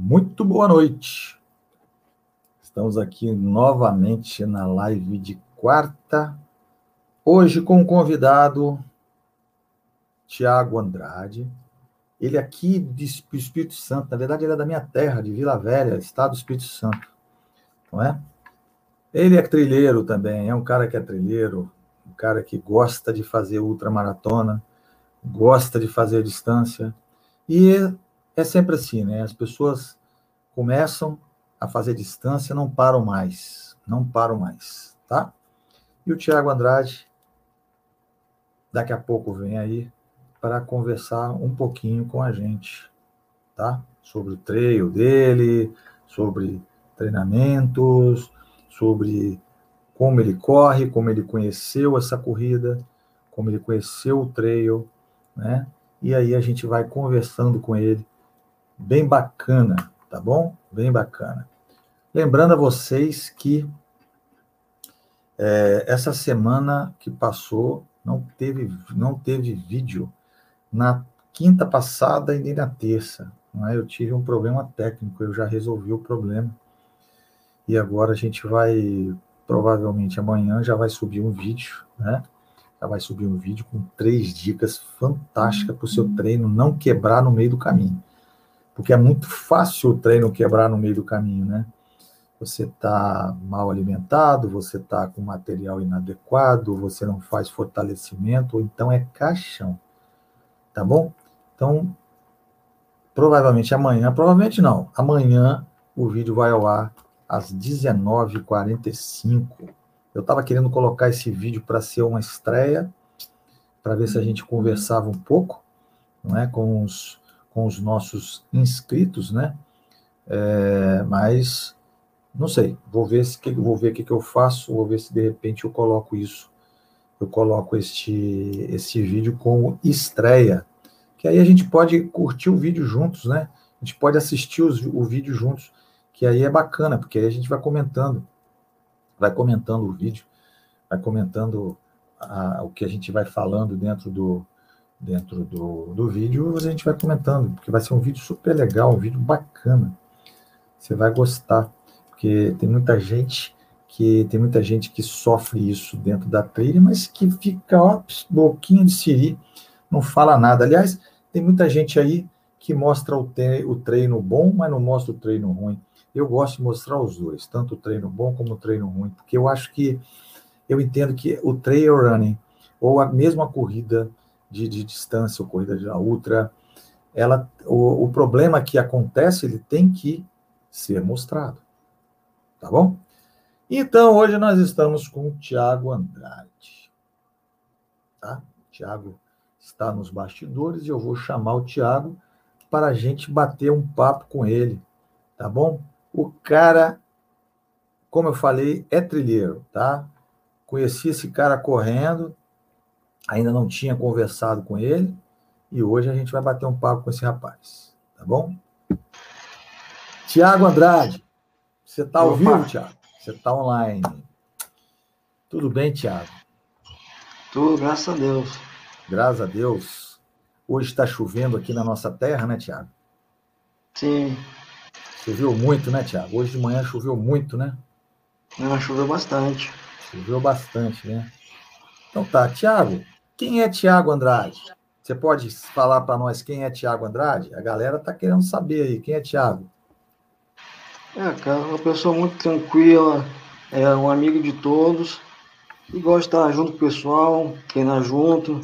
Muito boa noite. Estamos aqui novamente na live de quarta. Hoje com o convidado Tiago Andrade. Ele aqui do Espírito Santo, na verdade ele é da minha terra, de Vila Velha, estado do Espírito Santo. Não é? Ele é trilheiro também, é um cara que é trilheiro, um cara que gosta de fazer ultramaratona, gosta de fazer distância. E é sempre assim, né? As pessoas começam a fazer distância, não param mais, não param mais, tá? E o Tiago Andrade, daqui a pouco vem aí para conversar um pouquinho com a gente, tá? Sobre o treino dele, sobre treinamentos, sobre como ele corre, como ele conheceu essa corrida, como ele conheceu o trail, né? E aí a gente vai conversando com ele bem bacana, tá bom? Bem bacana. Lembrando a vocês que é, essa semana que passou não teve, não teve vídeo na quinta passada e nem na terça. É? Eu tive um problema técnico, eu já resolvi o problema. E agora a gente vai, provavelmente amanhã, já vai subir um vídeo, né? Já vai subir um vídeo com três dicas fantásticas para o seu treino não quebrar no meio do caminho porque é muito fácil o treino quebrar no meio do caminho, né? Você está mal alimentado, você está com material inadequado, você não faz fortalecimento, ou então é caixão, tá bom? Então, provavelmente amanhã, provavelmente não, amanhã o vídeo vai ao ar às 19h45. Eu estava querendo colocar esse vídeo para ser uma estreia, para ver se a gente conversava um pouco, não é, com os com os nossos inscritos, né? É, mas não sei, vou ver se vou ver o que, que eu faço, vou ver se de repente eu coloco isso, eu coloco este esse vídeo como estreia, que aí a gente pode curtir o vídeo juntos, né? A gente pode assistir os, o vídeo juntos, que aí é bacana, porque aí a gente vai comentando, vai comentando o vídeo, vai comentando a, o que a gente vai falando dentro do, dentro do, do vídeo, a gente vai comentando, porque vai ser um vídeo super legal, um vídeo bacana. Você vai gostar, porque tem muita gente que tem muita gente que sofre isso dentro da trilha, mas que fica ó, boquinha de siri, não fala nada. Aliás, tem muita gente aí que mostra o, te, o treino bom, mas não mostra o treino ruim. Eu gosto de mostrar os dois, tanto o treino bom como o treino ruim, porque eu acho que eu entendo que o trail running ou a mesma corrida de, de distância ou corrida de ultra, ela, o, o problema que acontece, ele tem que ser mostrado. Tá bom? Então, hoje nós estamos com o Tiago Andrade. Tá? O Tiago está nos bastidores e eu vou chamar o Tiago para a gente bater um papo com ele. Tá bom? O cara, como eu falei, é trilheiro, tá? Conheci esse cara correndo, ainda não tinha conversado com ele e hoje a gente vai bater um papo com esse rapaz, tá bom? Tiago Andrade, você está ao vivo, Tiago? Você está online? Tudo bem, Tiago? Tudo, graças a Deus. Graças a Deus. Hoje está chovendo aqui na nossa terra, né, Tiago? Sim. Choveu muito, né, Tiago? Hoje de manhã choveu muito, né? Não, choveu bastante. Choveu bastante, né? Então tá, Tiago, quem é Tiago Andrade? Você pode falar para nós quem é Tiago Andrade? A galera está querendo saber aí. Quem é Tiago? É, cara, uma pessoa muito tranquila, é um amigo de todos e gosta de estar junto com o pessoal, treinar junto.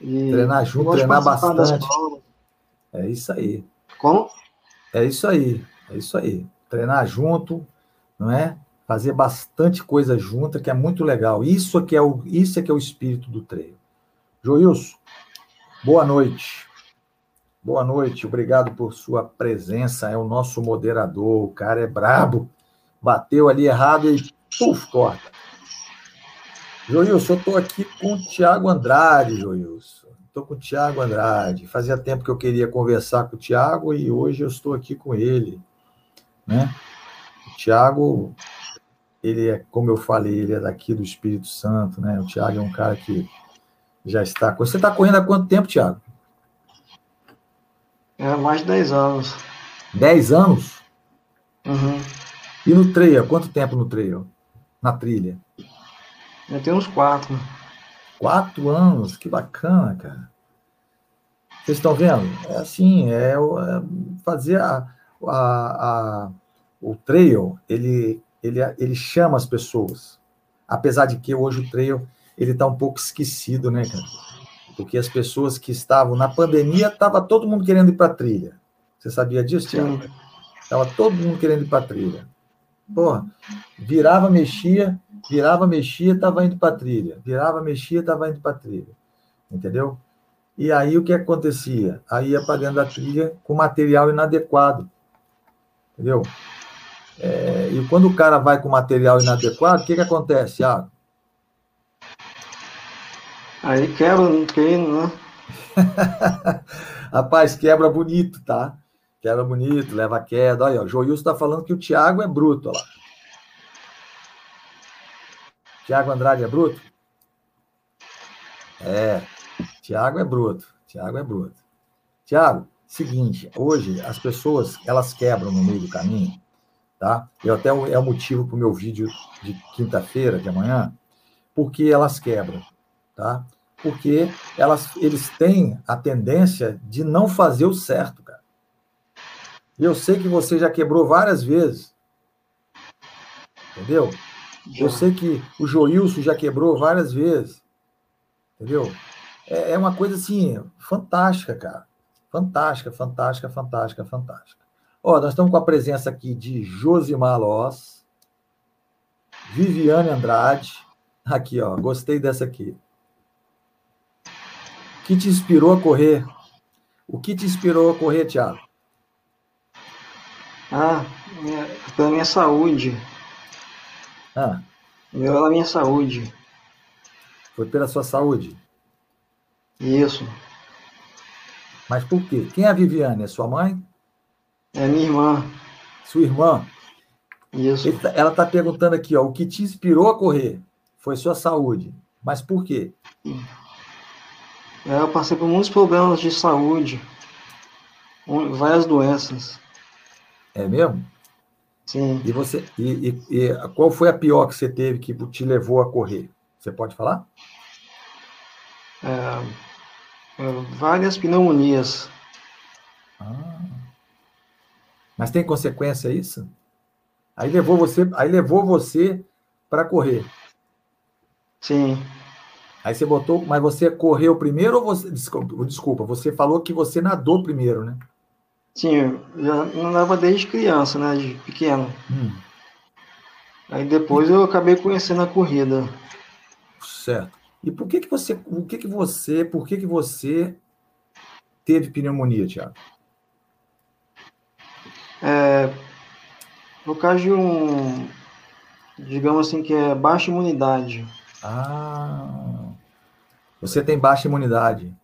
E treinar junto, treinar bastante. É isso aí. Como? É isso aí, é isso aí. Treinar junto, não é? Fazer bastante coisa junta, que é muito legal. Isso é que é o, isso é, que é o espírito do treino. Joilson, boa noite. Boa noite, obrigado por sua presença. É o nosso moderador, o cara é brabo. Bateu ali errado e puf, corta. Joilson, eu estou aqui com o Tiago Andrade, Joilson. Estou com o Tiago Andrade. Fazia tempo que eu queria conversar com o Tiago e hoje eu estou aqui com ele. Né? O Tiago ele é, como eu falei, ele é daqui do Espírito Santo, né? O Tiago é um cara que já está. Você está correndo há quanto tempo, Tiago? É, mais de 10 anos. 10 anos? Uhum. E no trail, quanto tempo no trail? Na trilha? Eu tenho uns quatro. Quatro anos? Que bacana, cara. Vocês estão vendo? É assim, é, é fazer a, a, a, o trail, ele, ele, ele chama as pessoas. Apesar de que hoje o trail ele está um pouco esquecido, né, cara? Porque as pessoas que estavam na pandemia, estava todo mundo querendo ir para a trilha. Você sabia disso, Tiago? Estava todo mundo querendo ir para a trilha. Porra, virava, mexia, virava, mexia, estava indo para a trilha. Virava, mexia, estava indo para a trilha. Entendeu? E aí o que acontecia? Aí ia para dentro da trilha com material inadequado. Entendeu? É, e quando o cara vai com material inadequado, o que, que acontece, Thiago? Aí quebra, não tem, né? Rapaz, quebra bonito, tá? Quebra bonito, leva queda. Olha, o Joilson está falando que o Thiago é bruto, olha lá. Thiago Andrade é bruto? É, Thiago é bruto. Thiago é bruto. Thiago, seguinte, hoje as pessoas, elas quebram no meio do caminho, tá? Eu até é o motivo para o meu vídeo de quinta-feira, de amanhã, porque elas quebram, tá? Porque elas, eles têm a tendência de não fazer o certo, cara. Eu sei que você já quebrou várias vezes. Entendeu? Eu sei que o Joilson já quebrou várias vezes. Entendeu? É, é uma coisa assim, fantástica, cara. Fantástica, fantástica, fantástica, fantástica. Ó, nós estamos com a presença aqui de Josimar Loss, Viviane Andrade. Aqui, ó, gostei dessa aqui. O que te inspirou a correr? O que te inspirou a correr, Thiago? Ah, pela minha saúde. Ah. Pela minha saúde. Foi pela sua saúde? Isso. Mas por quê? Quem é a Viviane? É sua mãe? É minha irmã. Sua irmã? Isso. Tá, ela está perguntando aqui, ó, o que te inspirou a correr foi sua saúde. Mas por quê? É, eu passei por muitos problemas de saúde, várias doenças. É mesmo? Sim. E você e, e, e, qual foi a pior que você teve que te levou a correr? Você pode falar? É, é, várias pneumonias. Ah. Mas tem consequência isso? Aí levou você, aí levou você para correr. Sim. Aí você botou, mas você correu primeiro ou você desculpa, desculpa você falou que você nadou primeiro, né? Sim, já nadava desde criança, né? De pequeno. Hum. Aí depois eu acabei conhecendo a corrida. Certo. E por que que você, o que que você, por que que você teve pneumonia, Tiago? É, no caso de um, digamos assim, que é baixa imunidade. Ah, você tem baixa imunidade.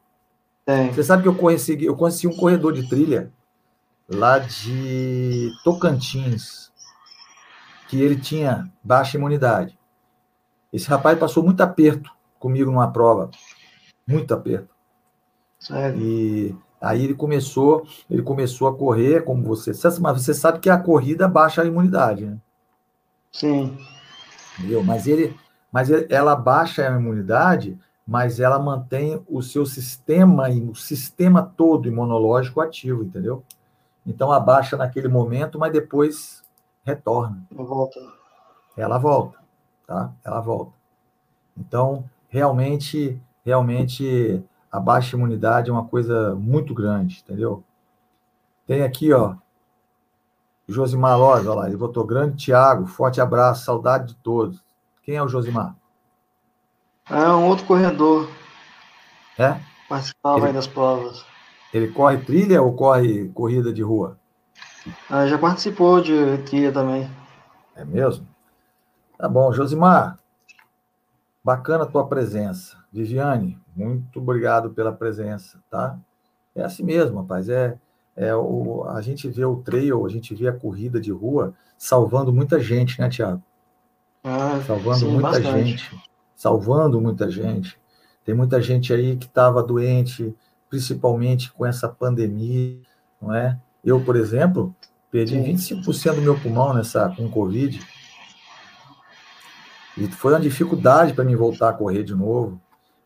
Tem. Você sabe que eu conheci, eu conheci um corredor de trilha lá de Tocantins, que ele tinha baixa imunidade. Esse rapaz passou muito aperto comigo numa prova, muito aperto. Sério? E aí ele começou, ele começou a correr, como você, mas você sabe que a corrida baixa a imunidade, né? Sim. Entendeu? Mas ele, mas ela baixa a imunidade, mas ela mantém o seu sistema, o sistema todo imunológico ativo, entendeu? Então abaixa naquele momento, mas depois retorna. Ela volta. Ela volta, tá? Ela volta. Então, realmente, realmente a baixa imunidade é uma coisa muito grande, entendeu? Tem aqui, ó, Josimar Loz, olha lá, ele votou grande Tiago, forte abraço, saudade de todos. Quem é o Josimar? É um outro corredor. É? Participava ele... aí das provas. Ele corre trilha ou corre corrida de rua? Ah, já participou de trilha também. É mesmo? Tá bom, Josimar. Bacana a tua presença. Viviane, muito obrigado pela presença, tá? É assim mesmo, rapaz. É, é o, a gente vê o trail, a gente vê a corrida de rua salvando muita gente, né, Tiago? Ah, salvando sim, muita bastante. gente. Salvando muita gente. Tem muita gente aí que estava doente, principalmente com essa pandemia, não é? Eu, por exemplo, perdi Sim. 25% do meu pulmão nessa com Covid. E foi uma dificuldade para mim voltar a correr de novo,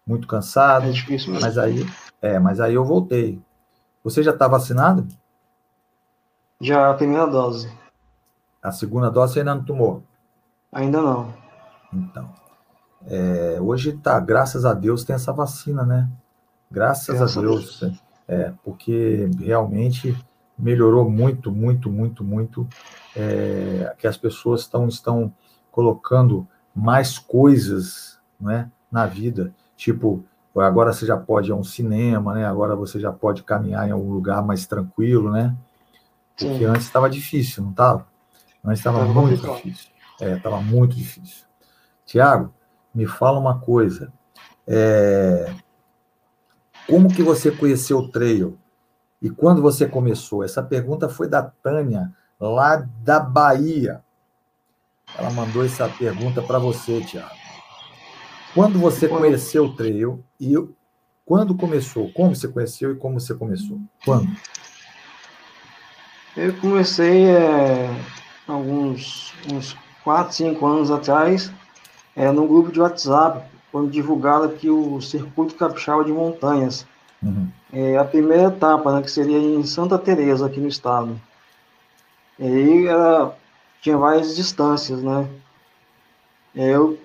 muito cansado. É difícil mesmo. Mas aí, é, mas aí eu voltei. Você já está vacinado? Já a primeira dose. A segunda dose você ainda não tomou? Ainda não. Então, é, hoje tá, graças a Deus tem essa vacina, né? Graças, graças a Deus. Deus. É, porque realmente melhorou muito, muito, muito, muito. É, que as pessoas estão, estão colocando mais coisas né, na vida. Tipo, agora você já pode ir a um cinema, né? Agora você já pode caminhar em algum lugar mais tranquilo, né? Porque Sim. antes estava difícil, não estava? Antes estava muito difícil. É, estava muito difícil. Tiago, me fala uma coisa. É... Como que você conheceu o trail? E quando você começou? Essa pergunta foi da Tânia, lá da Bahia. Ela mandou essa pergunta para você, Tiago. Quando você conheceu o trail e quando começou? Como você conheceu e como você começou? Quando? Eu comecei é, alguns uns 4, 5 anos atrás, é, num grupo de WhatsApp, quando divulgaram aqui o Circuito Capixaba de Montanhas. Uhum. É, a primeira etapa, né, que seria em Santa Teresa aqui no estado. E aí era, tinha várias distâncias, né? Eu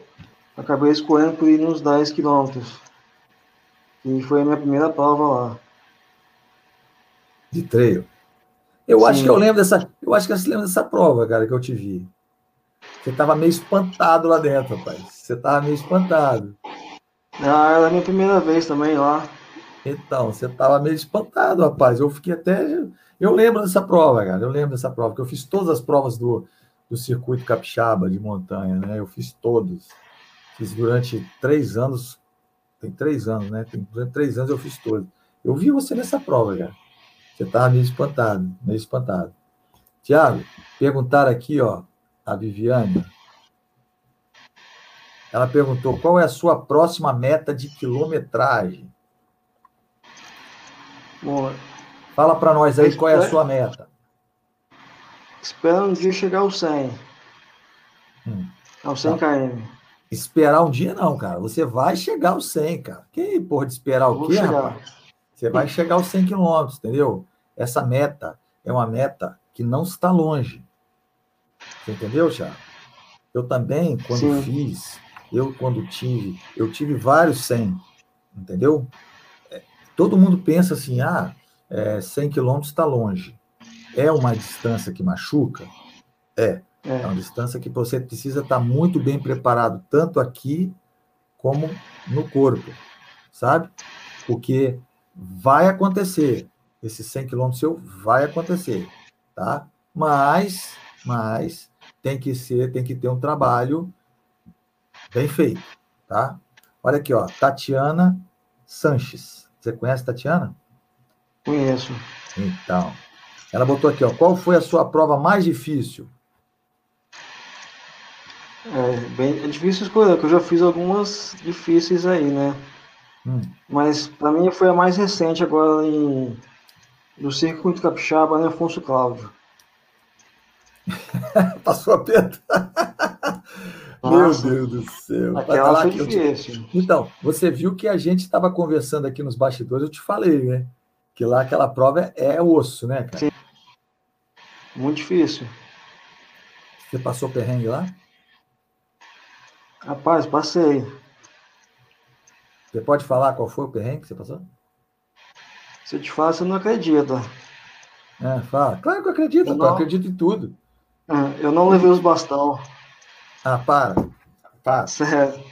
acabei escolhendo por ir nos 10 quilômetros. E foi a minha primeira prova lá. De treino. Eu Sim. acho que eu lembro dessa. Eu acho que você lembra dessa prova, cara, que eu te vi. Você estava meio espantado lá dentro, rapaz. Você estava meio espantado. Ah, era a minha primeira vez também lá. Então, você estava meio espantado, rapaz. Eu fiquei até. Eu lembro dessa prova, cara. Eu lembro dessa prova, que eu fiz todas as provas do, do circuito capixaba de montanha, né? Eu fiz todos. Fiz durante três anos. Tem três anos, né? Tem, durante três anos eu fiz todos. Eu vi você nessa prova, cara. Você estava meio espantado, meio espantado. Tiago, perguntaram aqui, ó, a Viviane. Ela perguntou qual é a sua próxima meta de quilometragem. Bom, Fala para nós aí qual é a sua meta. Espera um dia chegar ao 100. Hum. Ao 100 tá. km. Esperar um dia não, cara. Você vai chegar ao 100, cara. Que porra de esperar o quê, chegar. rapaz? Você vai chegar aos 100 quilômetros, entendeu? Essa meta é uma meta que não está longe. Você entendeu, Thiago? Eu também, quando Sim. fiz, eu quando tive, eu tive vários 100, entendeu? É, todo mundo pensa assim, ah, é, 100 quilômetros está longe. É uma distância que machuca? É. É. é uma distância que você precisa estar muito bem preparado, tanto aqui como no corpo, sabe? Porque vai acontecer. Esse 100 quilômetros seu vai acontecer, tá? Mas mas tem que ser, tem que ter um trabalho bem feito, tá? Olha aqui, ó, Tatiana Sanches. Você conhece Tatiana? Conheço. Então, ela botou aqui, ó, qual foi a sua prova mais difícil? É, bem, é difícil escolher, porque eu já fiz algumas difíceis aí, né? Hum. Mas para mim foi a mais recente agora em, do Circuito Capixaba, né, Afonso Cláudio. Passou a peta. Meu Deus do céu. Aquela foi difícil. Então, você viu que a gente estava conversando aqui nos bastidores, eu te falei, né? Que lá aquela prova é, é osso, né, cara? Sim. Muito difícil. Você passou perrengue lá? Rapaz, passei. Você pode falar qual foi o perrengue que você passou? Se eu te falar, você não acredita. É, fala. Claro que eu acredito, eu, não... eu acredito em tudo. É, eu não levei os bastão. Ah, para. Para. Sério.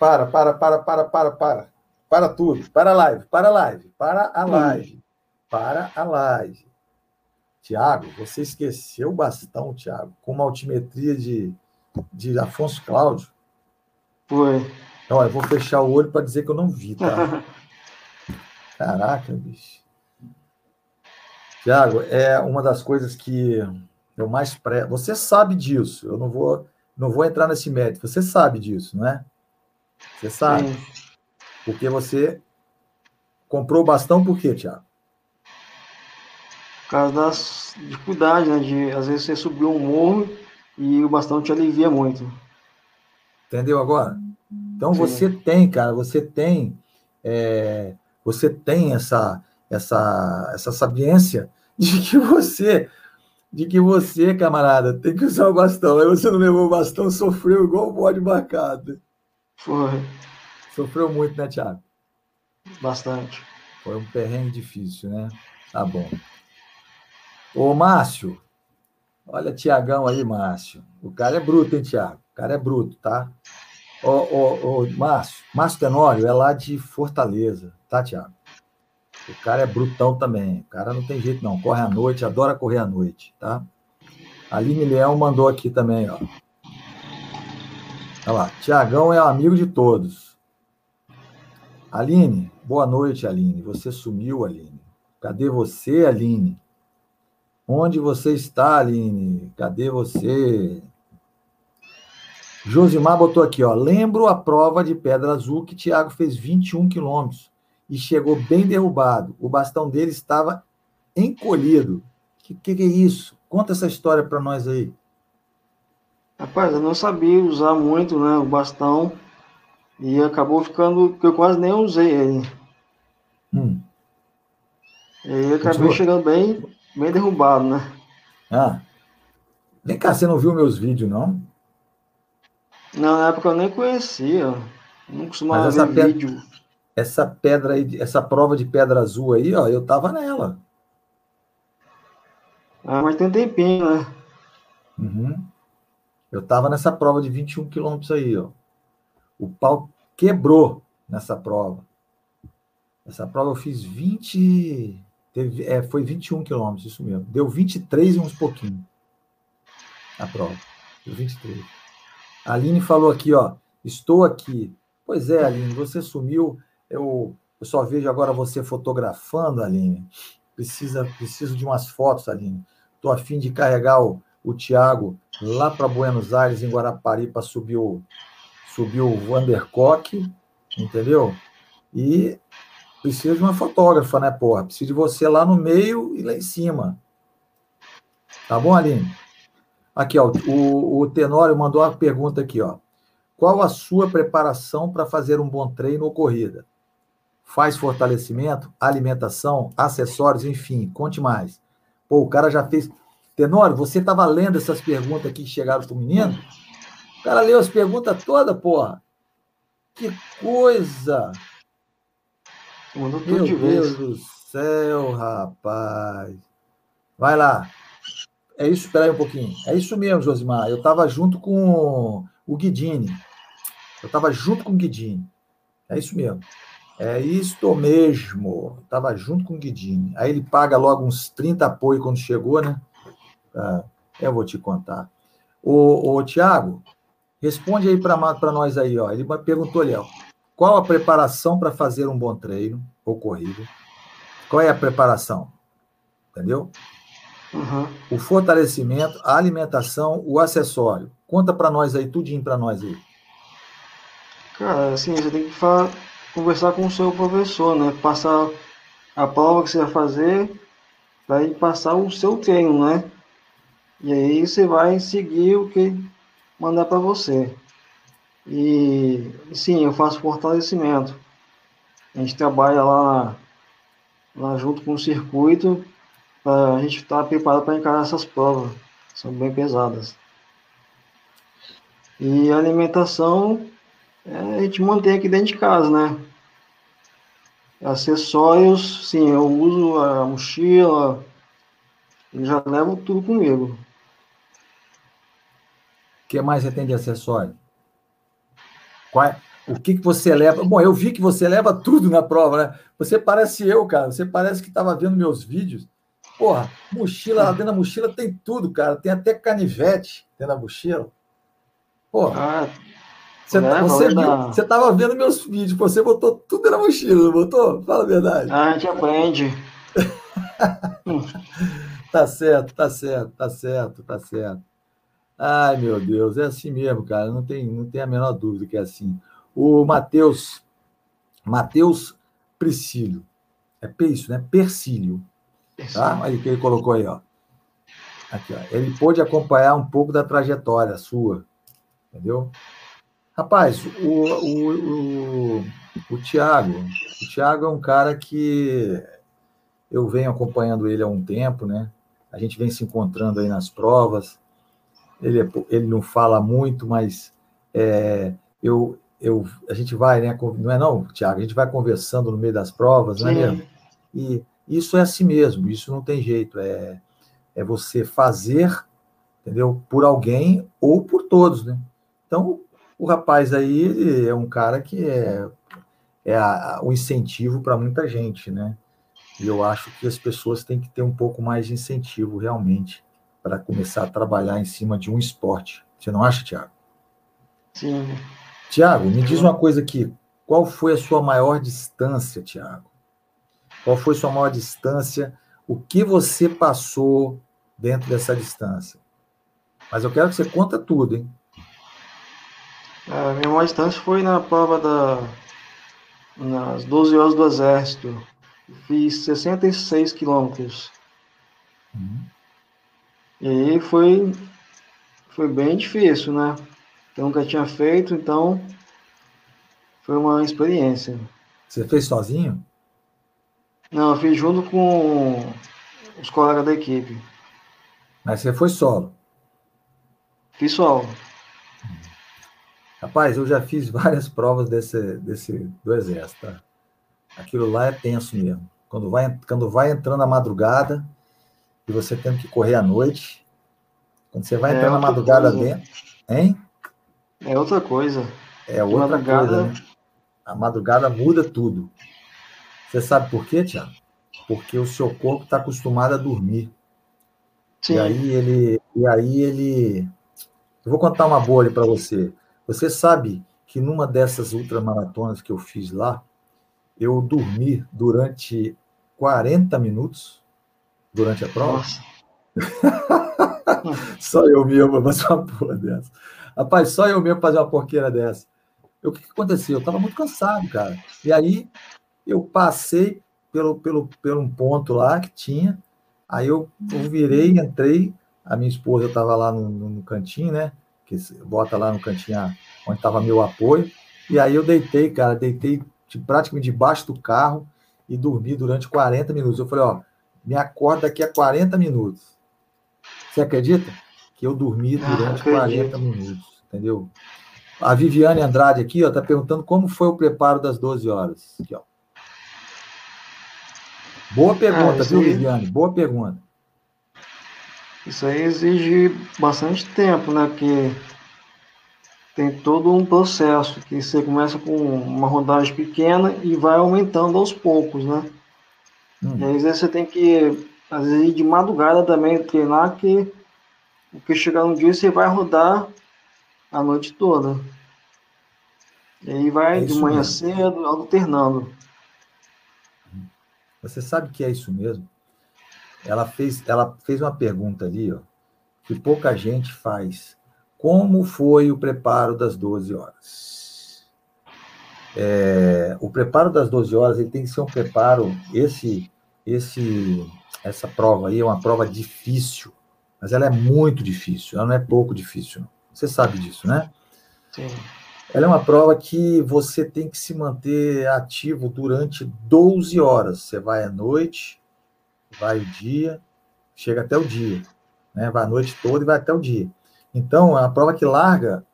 Para, para, para, para, para, para. Para tudo. Para a live, para a live, para a hum. live. Para a live. Tiago, você esqueceu o bastão, Tiago, com uma altimetria de, de Afonso Cláudio. Foi. Então, eu vou fechar o olho para dizer que eu não vi, tá? Caraca, bicho. Tiago, é uma das coisas que eu mais pré. Você sabe disso. Eu não vou, não vou entrar nesse mérito. Você sabe disso, não é? Você sabe. Sim. Porque você comprou o bastão por quê, Tiago? Causa das dificuldades, né? De às vezes você subir um morro e o bastão te alivia muito. Entendeu agora? Então Sim. você tem, cara, você tem, é, você tem essa, essa, essa sabiência de que você, de que você, camarada, tem que usar o bastão. Aí você não levou o bastão, sofreu igual o bode marcado. Foi. Sofreu muito, né, Thiago? Bastante. Foi um perrengue difícil, né? Tá bom. Ô, Márcio, olha Tiagão aí, Márcio. O cara é bruto, hein, Tiago? O cara é bruto, tá? Ô, ô, ô, Márcio, Márcio Tenório é lá de Fortaleza, tá, Tiago? O cara é brutão também. O cara não tem jeito, não. Corre à noite, adora correr à noite, tá? Aline Leão mandou aqui também, ó. Olha lá. Tiagão é amigo de todos. Aline, boa noite, Aline. Você sumiu, Aline. Cadê você, Aline? Onde você está, Aline? Cadê você? Josimar botou aqui, ó. Lembro a prova de Pedra Azul que Tiago fez 21 quilômetros e chegou bem derrubado. O bastão dele estava encolhido. O que, que, que, é isso? Conta essa história para nós aí. Rapaz, eu não sabia usar muito né, o bastão e acabou ficando que eu quase nem usei ele. Hum. E acabei Continua. chegando bem, bem derrubado, né? Ah. Vem cá, você não viu meus vídeos, não? Não, na época eu nem conhecia. Não costumava ver pedra, vídeo. Essa pedra aí, essa prova de pedra azul aí, ó, eu tava nela. Ah, mas tem um tempinho, né? Uhum. Eu tava nessa prova de 21 quilômetros aí, ó. O pau quebrou nessa prova. Essa prova eu fiz 20. Teve, é, foi 21 quilômetros, isso mesmo. Deu 23 e uns pouquinho. A prova. Deu 23. A Aline falou aqui, ó. Estou aqui. Pois é, Aline, você sumiu. Eu, eu só vejo agora você fotografando, Aline. Precisa, preciso de umas fotos, Aline. Estou a fim de carregar o, o Tiago lá para Buenos Aires, em Guarapari, para subir o, subiu o Vandercock, entendeu? E precisa de uma fotógrafa, né, porra? Precisa de você lá no meio e lá em cima. Tá bom, Aline? Aqui, ó, o, o Tenório mandou uma pergunta aqui, ó. Qual a sua preparação para fazer um bom treino ou corrida? Faz fortalecimento, alimentação, acessórios, enfim, conte mais. Pô, o cara já fez. Tenório, você estava lendo essas perguntas aqui que chegaram para o menino? O cara leu as perguntas todas, porra. Que coisa! Tudo Meu de Deus vez. do céu, rapaz. Vai lá. É isso, espera aí um pouquinho. É isso mesmo, Josimar. Eu estava junto com o Guidini. Eu estava junto com o Guidini. É isso mesmo. É isto mesmo. Estava junto com o Guidini. Aí ele paga logo uns 30 apoio quando chegou, né? Ah, eu vou te contar. O, o Tiago, Responde aí para nós aí, ó. Ele perguntou ali, ó, qual a preparação para fazer um bom treino ou corrida? Qual é a preparação? Entendeu? Uhum. O fortalecimento, a alimentação, o acessório. Conta para nós aí, tudinho para nós aí. Cara, assim, você tem que falar, conversar com o seu professor, né? Passar a prova que você vai fazer, vai passar o seu treino, né? E aí você vai seguir o que mandar para você. E sim, eu faço fortalecimento. A gente trabalha lá, lá junto com o circuito para a gente estar tá preparado para encarar essas provas. São bem pesadas. E a alimentação é, a gente mantém aqui dentro de casa, né? Acessórios, sim, eu uso a mochila, já levo tudo comigo que mais você tem de acessório? Qual é? O que, que você leva? Bom, eu vi que você leva tudo na prova, né? Você parece eu, cara. Você parece que estava vendo meus vídeos. Porra, mochila, lá dentro da mochila tem tudo, cara. Tem até canivete dentro da mochila. Porra. Ah, você, é, você, viu, você tava vendo meus vídeos, você botou tudo na mochila, não botou? Fala a verdade. Ah, a gente aprende. tá certo, tá certo, tá certo, tá certo. Ai, meu Deus, é assim mesmo, cara. Não tem, não tem a menor dúvida que é assim. O Mateus, Mateus Priscílio, é isso, né? Persílio. Tá? Aí que ele colocou aí, ó. Aqui, ó. Ele pôde acompanhar um pouco da trajetória sua. Entendeu? Rapaz, o, o, o, o Tiago, o Tiago é um cara que eu venho acompanhando ele há um tempo, né? A gente vem se encontrando aí nas provas. Ele, é, ele não fala muito, mas é, eu, eu, a gente vai, né? Não é não, Tiago? A gente vai conversando no meio das provas, não é mesmo? E isso é assim mesmo, isso não tem jeito. É, é você fazer, entendeu? Por alguém ou por todos, né? Então, o rapaz aí é um cara que é, é a, um incentivo para muita gente, né? E eu acho que as pessoas têm que ter um pouco mais de incentivo realmente para começar a trabalhar em cima de um esporte. Você não acha, Tiago? Sim. Tiago, me diz uma coisa aqui. Qual foi a sua maior distância, Tiago? Qual foi a sua maior distância? O que você passou dentro dessa distância? Mas eu quero que você conta tudo, hein? A minha maior distância foi na prova da nas 12 horas do Exército. Fiz 66 quilômetros. Uhum. E aí foi, foi bem difícil, né? Eu nunca tinha feito, então foi uma experiência. Você fez sozinho? Não, eu fiz junto com os colegas da equipe. Mas você foi solo? Fiz solo. Rapaz, eu já fiz várias provas desse, desse do exército. Tá? Aquilo lá é tenso mesmo. Quando vai, quando vai entrando a madrugada e você tem que correr à noite, quando você vai é entrando na madrugada coisa. dentro, hein? É outra coisa. É outra madrugada... coisa, né? A madrugada muda tudo. Você sabe por quê, Tiago? Porque o seu corpo está acostumado a dormir. Sim. E aí ele, e aí ele, eu vou contar uma boa ali para você. Você sabe que numa dessas ultramaratonas que eu fiz lá, eu dormi durante 40 minutos durante a prova. só eu mesmo fazer uma porra dessa. Rapaz, só eu mesmo fazer uma porqueira dessa. o que, que aconteceu? Eu estava muito cansado, cara. E aí eu passei pelo, pelo, pelo um ponto lá que tinha, aí eu, eu virei, entrei, a minha esposa estava lá no, no, no, cantinho, né? Que bota lá no cantinho onde estava meu apoio, e aí eu deitei, cara, deitei de, praticamente debaixo do carro e dormi durante 40 minutos. Eu falei, ó, me acorda daqui a 40 minutos. Você acredita? Que eu dormi ah, durante ah, 40 minutos, entendeu? A Viviane Andrade aqui, ó, tá perguntando como foi o preparo das 12 horas. Aqui, ó. Boa pergunta, ah, viu, aí... Viviane? Boa pergunta. Isso aí exige bastante tempo, né? Porque tem todo um processo que você começa com uma rodagem pequena e vai aumentando aos poucos, né? Hum. E aí você tem que, às vezes, ir de madrugada também treinar, que porque chegar um dia você vai rodar a noite toda. E aí vai é de manhã mesmo. cedo, alternando. Você sabe que é isso mesmo? Ela fez, ela fez uma pergunta ali, ó, que pouca gente faz. Como foi o preparo das 12 horas? É, o preparo das 12 horas ele tem que ser um preparo. Esse, esse, essa prova aí é uma prova difícil, mas ela é muito difícil. Ela não é pouco difícil. Você sabe disso, né? Sim. Ela é uma prova que você tem que se manter ativo durante 12 horas. Você vai à noite, vai o dia, chega até o dia. Né? Vai a noite toda e vai até o dia. Então, a prova que larga,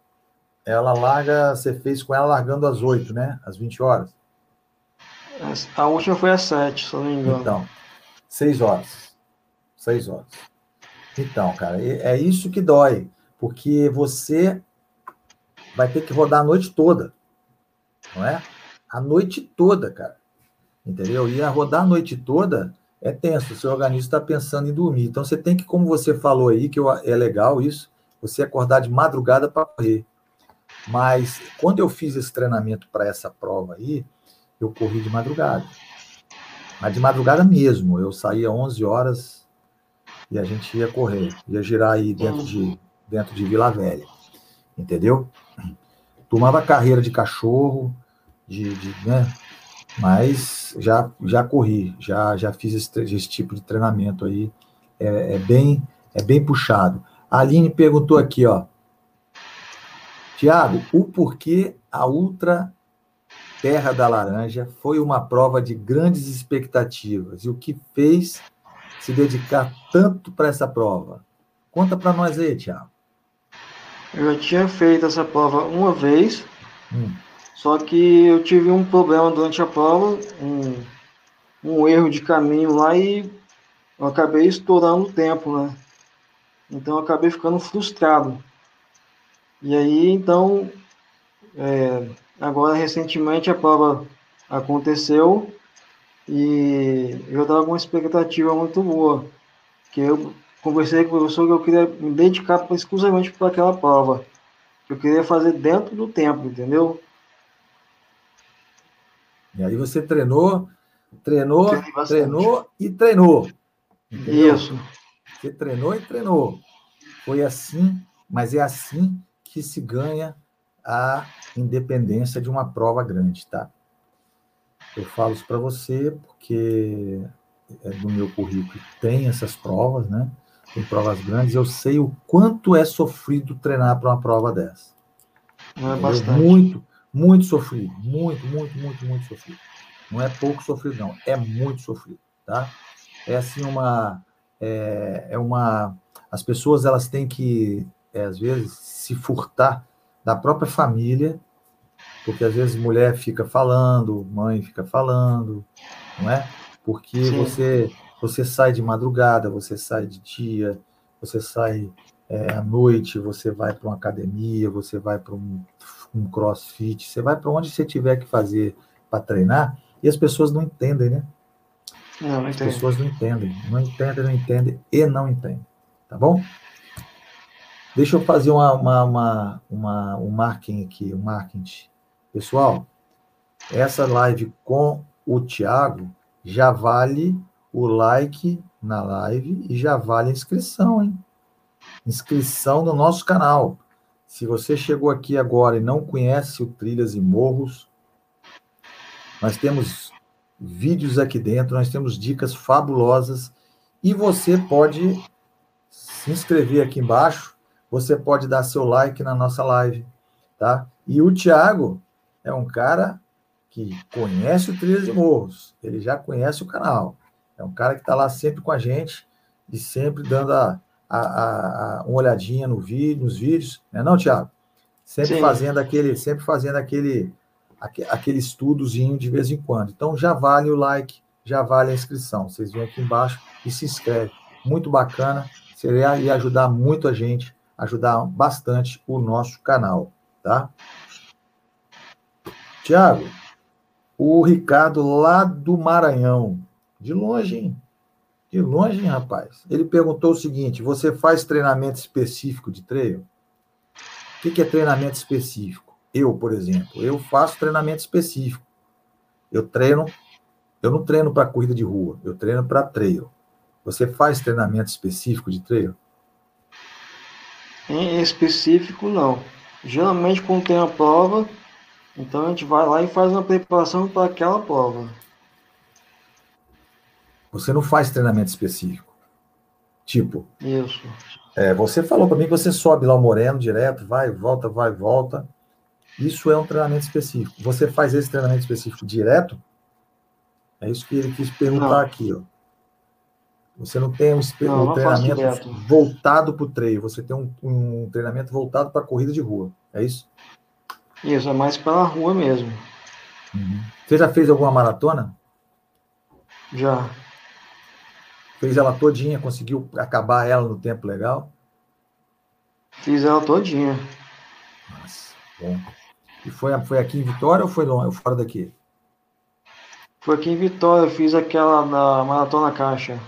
ela larga, você fez com ela largando às 8, né? Às 20 horas. A última foi às 7, se não me engano. Então, 6 horas. 6 horas. Então, cara, é isso que dói. Porque você vai ter que rodar a noite toda. Não é? A noite toda, cara. Entendeu? E a rodar a noite toda é tenso. O seu organismo está pensando em dormir. Então você tem que, como você falou aí, que é legal isso, você acordar de madrugada para correr. Mas quando eu fiz esse treinamento para essa prova aí, eu corri de madrugada. Mas de madrugada mesmo. Eu saía 11 horas e a gente ia correr, ia girar aí dentro de, dentro de Vila Velha. Entendeu? Tomava carreira de cachorro, de, de né? Mas já, já corri, já, já fiz esse, esse tipo de treinamento aí. É, é, bem, é bem puxado. A Aline perguntou aqui, ó. Tiago, o porquê a Ultra Terra da Laranja foi uma prova de grandes expectativas e o que fez se dedicar tanto para essa prova? Conta para nós aí, Tiago. Eu já tinha feito essa prova uma vez, hum. só que eu tive um problema durante a prova, um, um erro de caminho lá e eu acabei estourando o tempo, né? Então eu acabei ficando frustrado. E aí, então, é, agora recentemente a prova aconteceu e eu estava com uma expectativa muito boa, que eu conversei com o professor que eu queria me dedicar exclusivamente para aquela prova, que eu queria fazer dentro do tempo, entendeu? E aí você treinou, treinou, treinou e treinou. Entendeu? Isso. Você treinou e treinou. Foi assim, mas é assim que se ganha a independência de uma prova grande, tá? Eu falo isso para você porque é no meu currículo tem essas provas, né? Tem provas grandes, eu sei o quanto é sofrido treinar para uma prova dessa. Não é bastante. Muito, muito sofrido, muito, muito, muito, muito sofrido. Não é pouco sofrido, não, é muito sofrido, tá? É assim uma, é, é uma, as pessoas elas têm que, é, às vezes, se furtar da própria família porque às vezes mulher fica falando, mãe fica falando, não é? Porque Sim. você você sai de madrugada, você sai de dia, você sai é, à noite, você vai para uma academia, você vai para um, um crossfit, você vai para onde você tiver que fazer para treinar, e as pessoas não entendem, né? Não, não as pessoas não entendem, não entendem, não entendem e não entendem, tá bom? Deixa eu fazer uma, uma, uma, uma um marketing aqui, um marketing Pessoal, essa live com o Tiago já vale o like na live e já vale a inscrição, hein? Inscrição no nosso canal. Se você chegou aqui agora e não conhece o Trilhas e Morros, nós temos vídeos aqui dentro, nós temos dicas fabulosas e você pode se inscrever aqui embaixo, você pode dar seu like na nossa live, tá? E o Tiago, é um cara que conhece o Trilhas e Morros, ele já conhece o canal. É um cara que está lá sempre com a gente e sempre dando a, a, a, uma olhadinha no vídeo, nos vídeos, não é não, Tiago? Sempre Sim. fazendo aquele, sempre fazendo aquele, aquele estudozinho de vez em quando. Então já vale o like, já vale a inscrição. Vocês vêm aqui embaixo e se inscreve. Muito bacana, seria ia ajudar muito a gente, ajudar bastante o nosso canal, tá? Tiago, o Ricardo lá do Maranhão, de longe, hein? De longe, hein, rapaz? Ele perguntou o seguinte: você faz treinamento específico de treino? O que é treinamento específico? Eu, por exemplo, eu faço treinamento específico. Eu treino, eu não treino para corrida de rua, eu treino para trail. Você faz treinamento específico de treino? Em específico, não. Geralmente, quando tem a prova, então a gente vai lá e faz uma preparação para aquela prova. Você não faz treinamento específico. Tipo. Isso. É, você falou para mim que você sobe lá o Moreno direto, vai, volta, vai, volta. Isso é um treinamento específico. Você faz esse treinamento específico direto? É isso que ele quis perguntar não. aqui, ó. Você não tem um, não, um treinamento voltado para o treino, você tem um, um treinamento voltado para a corrida de rua. É isso? Isso, é mais pela rua mesmo. Uhum. Você já fez alguma maratona? Já. Fez ela todinha, conseguiu acabar ela no tempo legal? Fiz ela todinha. Nossa, bom. E foi, foi aqui em Vitória ou foi longe, fora daqui? Foi aqui em Vitória, eu fiz aquela da Maratona Caixa.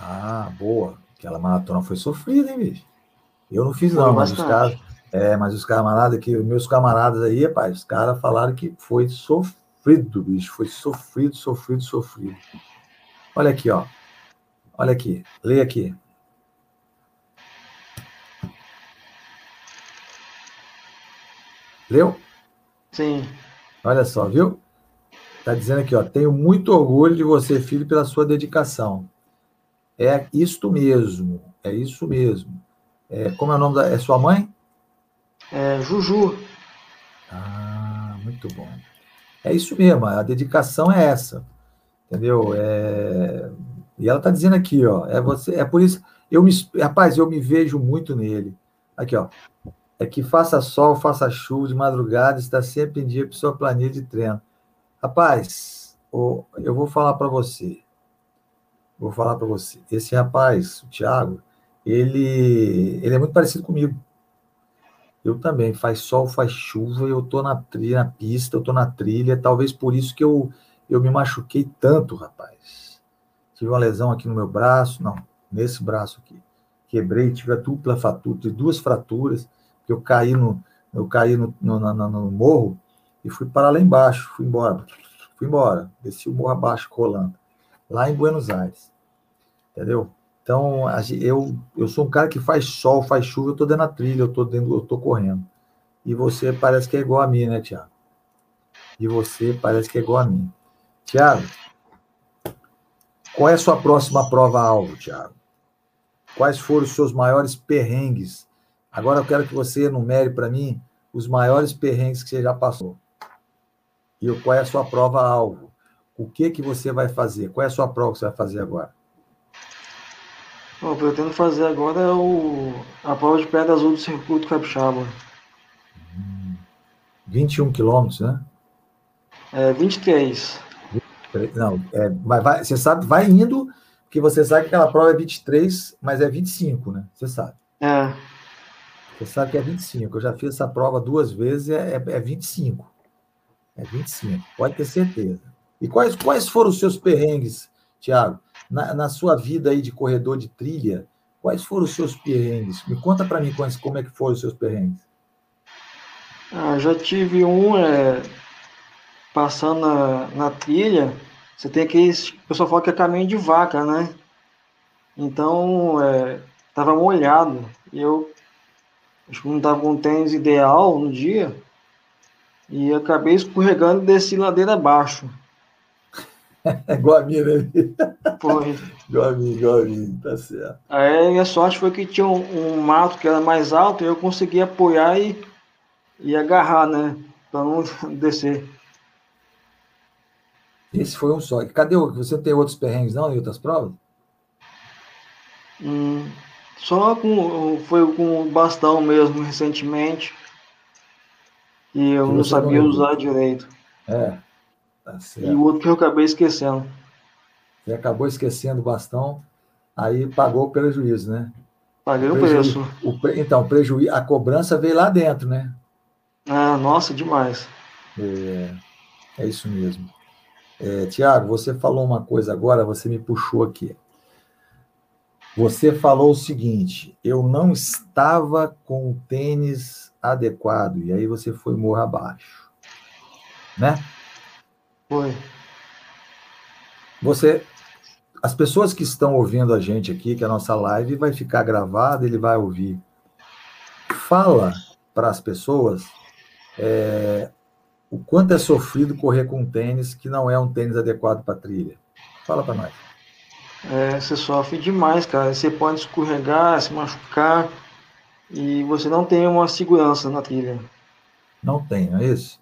Ah, boa. Aquela maratona foi sofrida, hein, bicho? Eu não fiz, não, mas os caras, é, mas os camaradas aqui, meus camaradas aí, rapaz, os caras falaram que foi sofrido, bicho. Foi sofrido, sofrido, sofrido. Olha aqui, ó. Olha aqui. Leia aqui. Leu? Sim. Olha só, viu? Está dizendo aqui, ó, tenho muito orgulho de você, filho, pela sua dedicação. É isto mesmo, é isso mesmo. É, como é o nome da. É sua mãe? É, Juju. Ah, muito bom. É isso mesmo, a dedicação é essa. Entendeu? É... E ela está dizendo aqui, ó, é você, é por isso, eu me, rapaz, eu me vejo muito nele. Aqui, ó, é que faça sol, faça chuva de madrugada, está sempre em dia para sua planilha de treino. Rapaz, eu vou falar para você, vou falar para você. Esse rapaz, o Thiago, ele, ele é muito parecido comigo. Eu também, faz sol, faz chuva, eu tô na trilha, na pista, eu tô na trilha, talvez por isso que eu, eu me machuquei tanto, rapaz. Tive uma lesão aqui no meu braço, não, nesse braço aqui. Quebrei, tive a dupla fratura, tive duas fraturas, que eu caí no, eu caí no, no, no, no morro e fui para lá embaixo, fui embora, fui embora, desci o morro abaixo, rolando, lá em Buenos Aires, entendeu? Então, eu, eu sou um cara que faz sol, faz chuva, eu estou dentro da trilha, eu estou dentro, eu tô correndo. E você parece que é igual a mim, né, Tiago? E você parece que é igual a mim. Tiago, qual é a sua próxima prova-alvo, Tiago? Quais foram os seus maiores perrengues? Agora eu quero que você enumere para mim os maiores perrengues que você já passou. E qual é a sua prova-alvo? O que que você vai fazer? Qual é a sua prova que você vai fazer agora? O que eu pretendo fazer agora é o, a prova de pedra azul do circuito capixaba. 21 quilômetros, né? É, 23. Não, é, vai, vai, você sabe, vai indo, porque você sabe que aquela prova é 23, mas é 25, né? Você sabe. É. Você sabe que é 25. Eu já fiz essa prova duas vezes, é, é, é 25. É 25, pode ter certeza. E quais, quais foram os seus perrengues, Tiago? na, na, sua vida aí de corredor de trilha, quais foram os seus perrengues? Me conta para mim como é que foram os seus perrengues. Ah, já tive um é, passando na, na, trilha, você tem que. O pessoal fala que é caminho de vaca, né? Então, é, tava molhado. E eu acho que não tava com o tênis ideal no dia. E acabei escorregando e desci ladeira abaixo. É igual a mim, né? Foi. igual a mim, igual a mim, tá certo. Aí a sorte foi que tinha um, um mato que era mais alto e eu consegui apoiar e, e agarrar, né? Pra não descer. Esse foi um só. Cadê o. Você tem outros perrengues, não, em outras provas? Hum, só com. Foi com o bastão mesmo, recentemente. E eu não sabia não usar direito. É. Tá e o outro que eu acabei esquecendo. Você acabou esquecendo o bastão, aí pagou o prejuízo, né? Paguei o, preço. O pre... Então, o prejuízo, a cobrança veio lá dentro, né? Ah, nossa, demais. É, é isso mesmo. É, Tiago, você falou uma coisa agora, você me puxou aqui. Você falou o seguinte: eu não estava com o tênis adequado, e aí você foi morro abaixo. Né? Foi. Você, as pessoas que estão ouvindo a gente aqui, que a nossa live vai ficar gravada, ele vai ouvir. Fala para as pessoas é, o quanto é sofrido correr com um tênis que não é um tênis adequado para trilha. Fala para nós. É, você sofre demais, cara. Você pode escorregar, se machucar e você não tem uma segurança na trilha. Não tem, não é isso?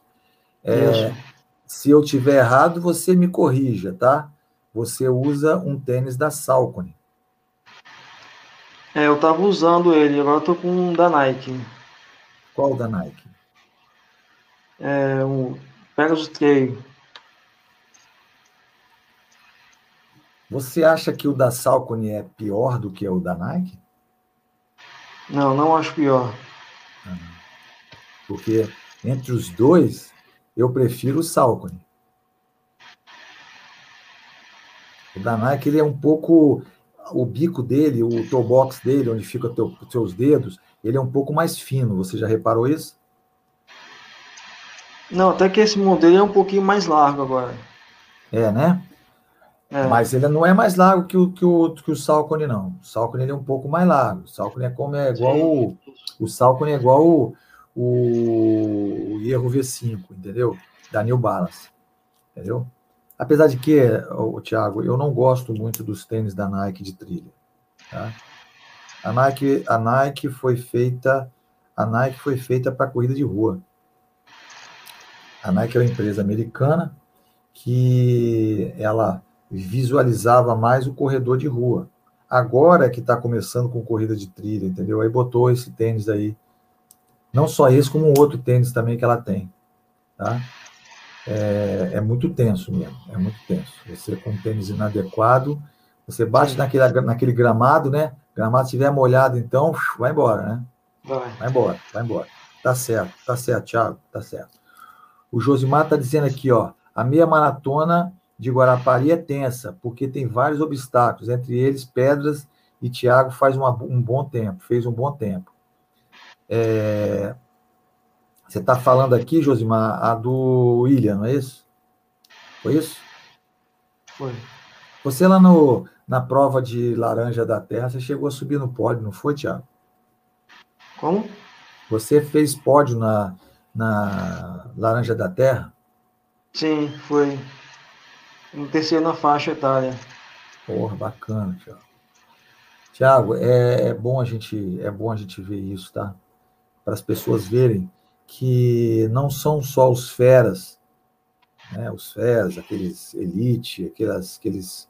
É, isso. Se eu tiver errado, você me corrija, tá? Você usa um tênis da Salcone. É, eu tava usando ele, agora eu tô com um da Nike. Qual da Nike? É, o Pegasus Trail. Você acha que o da Salcone é pior do que o da Nike? Não, não acho pior. Porque entre os dois, eu prefiro o Salcone. O da Nike ele é um pouco o bico dele, o toe box dele, onde fica teu, os seus dedos, ele é um pouco mais fino. Você já reparou isso? Não, até que esse modelo é um pouquinho mais largo agora. É, né? É. Mas ele não é mais largo que o, que o, que o Salcone, não. O Salcone ele é um pouco mais largo. O Salcone é como é igual o, o Salcone é igual o, o, Erro V5, entendeu? Da New Balance. Entendeu? Apesar de que, o Thiago, eu não gosto muito dos tênis da Nike de trilha. Tá? A Nike, a Nike foi feita, a Nike foi feita para corrida de rua. A Nike é uma empresa americana que ela visualizava mais o corredor de rua. Agora que está começando com corrida de trilha, entendeu? Aí botou esse tênis aí. Não só esse, como um outro tênis também que ela tem. Tá? é, é, muito tenso mesmo, é muito tenso. Você com um tênis inadequado, você bate naquele, naquele gramado, né? Gramado estiver molhado, então, vai embora, né? Vai. vai embora, vai embora. Tá certo, tá certo, Thiago, tá certo. O Josimar tá dizendo aqui, ó, a meia maratona de Guarapari é tensa, porque tem vários obstáculos, entre eles pedras, e Thiago faz uma, um bom tempo, fez um bom tempo. É, você está falando aqui, Josimar, a do William, não é isso? Foi isso? Foi. Você lá no, na prova de Laranja da Terra, você chegou a subir no pódio, não foi, Tiago? Como? Você fez pódio na, na Laranja da Terra? Sim, foi. No terceiro na faixa etária. Porra, bacana, Tiago. Tiago, é, é, bom a gente é bom a gente ver isso, tá? Para as pessoas verem que não são só os feras, né, os feras, aqueles elite, aqueles, aqueles,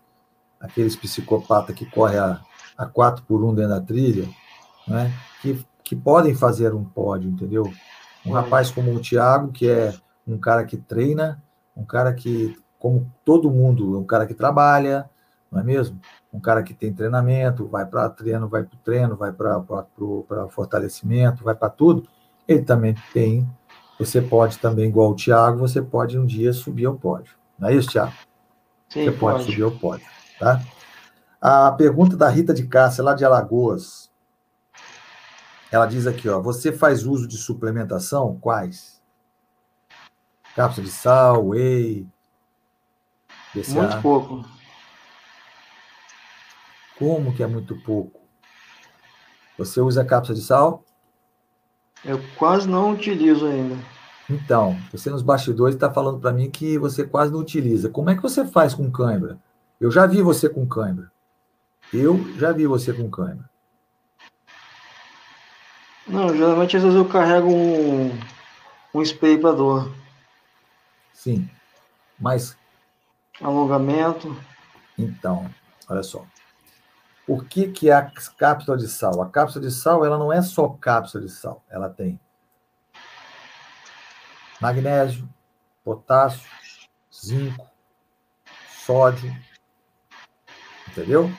aqueles psicopatas que correm a, a quatro por um dentro da trilha, né, que, que podem fazer um pódio, entendeu? Um rapaz como o Thiago, que é um cara que treina, um cara que, como todo mundo, um cara que trabalha, não é mesmo? Um cara que tem treinamento, vai para treino, vai para o treino, vai para fortalecimento, vai para tudo ele também tem. Você pode também, igual o Tiago, você pode um dia subir ao pódio. Não é isso, Tiago? Sim, você pode. pode subir ao pódio. Tá? A pergunta da Rita de Cássia, lá de Alagoas. Ela diz aqui, ó, você faz uso de suplementação? Quais? Cápsula de sal, whey, BCA? Muito pouco. Como que é muito pouco? Você usa cápsula de sal? Eu quase não utilizo ainda. Então, você nos bastidores está falando para mim que você quase não utiliza. Como é que você faz com cãibra? Eu já vi você com cãibra. Eu já vi você com cãibra. Não, geralmente às vezes eu carrego um, um spray para dor. Sim, mas... Alongamento. Então, olha só. O que, que é a cápsula de sal? A cápsula de sal ela não é só cápsula de sal, ela tem magnésio, potássio, zinco, sódio, entendeu?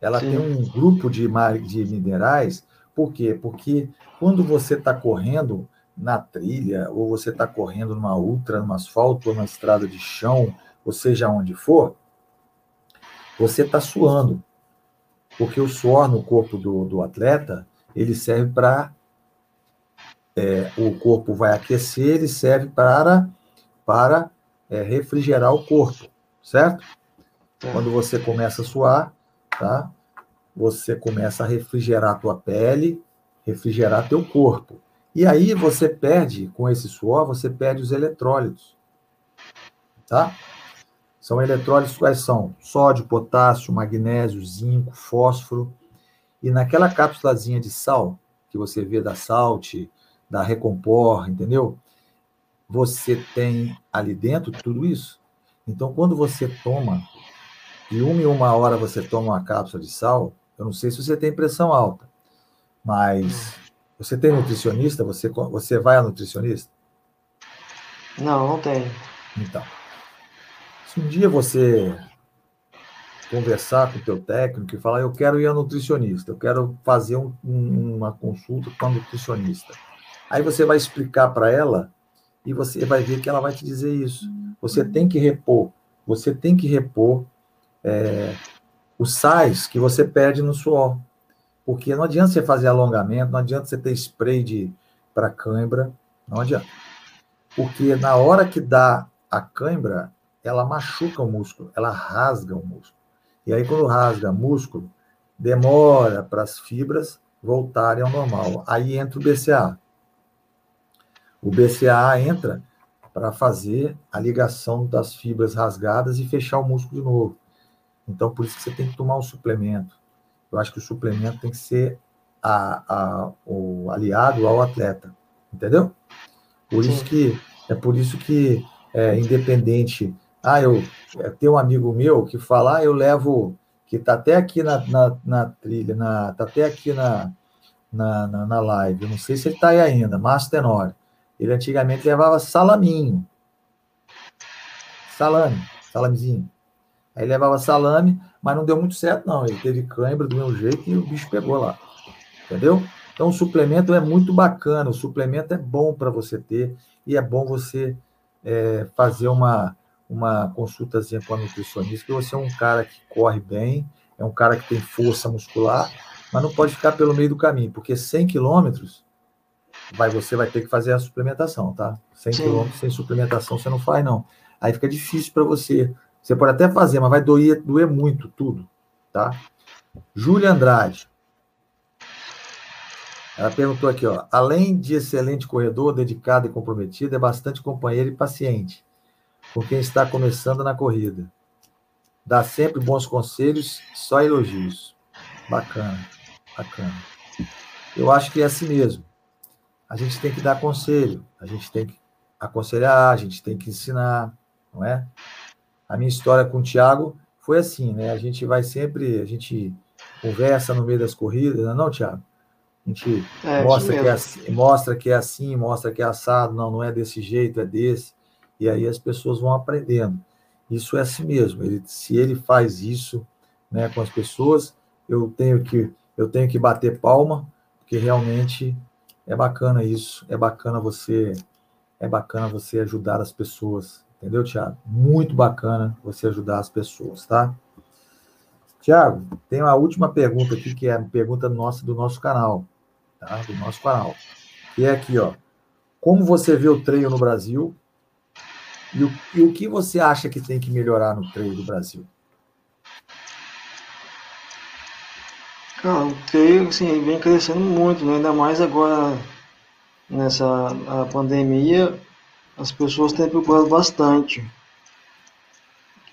Ela Sim. tem um grupo de, de minerais, por quê? Porque quando você está correndo na trilha, ou você está correndo numa ultra, numa asfalto, ou numa estrada de chão, ou seja onde for, você está suando porque o suor no corpo do, do atleta ele serve para é, o corpo vai aquecer, ele serve para para é, refrigerar o corpo, certo? É. Quando você começa a suar, tá? Você começa a refrigerar a tua pele, refrigerar teu corpo. E aí você perde, com esse suor, você perde os eletrólitos. Tá? São eletrólitos quais são? Sódio, potássio, magnésio, zinco, fósforo. E naquela cápsulazinha de sal, que você vê da Salt, da Recompor, entendeu? Você tem ali dentro tudo isso. Então, quando você toma, de uma em uma hora você toma uma cápsula de sal, eu não sei se você tem pressão alta, mas você tem nutricionista? Você, você vai a nutricionista? Não, não tenho. Então, se um dia você conversar com o teu técnico e falar, eu quero ir a nutricionista, eu quero fazer um, uma consulta com a nutricionista. Aí você vai explicar para ela e você vai ver que ela vai te dizer isso. Você tem que repor, você tem que repor é, os sais que você perde no suor. Porque não adianta você fazer alongamento, não adianta você ter spray de para cãibra, não adianta. Porque na hora que dá a cãibra, ela machuca o músculo, ela rasga o músculo. E aí, quando rasga o músculo, demora para as fibras voltarem ao normal. Aí entra o BCA. O BCA entra para fazer a ligação das fibras rasgadas e fechar o músculo de novo. Então, por isso que você tem que tomar um suplemento. Eu acho que o suplemento tem que ser a, a, o aliado ao atleta, entendeu? Por isso que é por isso que é, independente. Ah, eu é, tenho um amigo meu que fala, ah, eu levo que está até aqui na, na, na, trilha, na, tá até aqui na, na, na, na live. Eu não sei se ele está aí ainda, Márcio Tenório. Ele antigamente levava salaminho. Salame, salamezinho. Aí levava salame, mas não deu muito certo, não. Ele teve cãibra do meu jeito e o bicho pegou lá. Entendeu? Então, o suplemento é muito bacana. O suplemento é bom para você ter e é bom você é, fazer uma, uma consultazinha com a nutricionista, que você é um cara que corre bem, é um cara que tem força muscular, mas não pode ficar pelo meio do caminho, porque 100 quilômetros vai, você vai ter que fazer a suplementação, tá? 100 quilômetros sem suplementação você não faz, não. Aí fica difícil para você. Você pode até fazer, mas vai doer, doer muito tudo, tá? Júlia Andrade. Ela perguntou aqui, ó. Além de excelente corredor, dedicado e comprometido, é bastante companheiro e paciente com quem está começando na corrida. Dá sempre bons conselhos, só elogios. Bacana, bacana. Eu acho que é assim mesmo. A gente tem que dar conselho, a gente tem que aconselhar, a gente tem que ensinar, não é? A minha história com o Thiago foi assim, né? A gente vai sempre, a gente conversa no meio das corridas, não, é não Thiago? A gente é, mostra, que é assim, mostra que é assim, mostra que é assado, não, não é desse jeito, é desse. E aí as pessoas vão aprendendo. Isso é assim mesmo. Ele, se ele faz isso né, com as pessoas, eu tenho que eu tenho que bater palma, porque realmente é bacana isso. É bacana você é bacana você ajudar as pessoas, entendeu, Tiago? Muito bacana você ajudar as pessoas, tá? Tiago, tem uma última pergunta aqui que é a pergunta nossa do nosso canal tá? do nosso canal. Que é aqui, ó. Como você vê o treino no Brasil e o, e o que você acha que tem que melhorar no treino do Brasil? Cara, o treino assim, vem crescendo muito, né? ainda mais agora nessa a pandemia, as pessoas têm procurado bastante.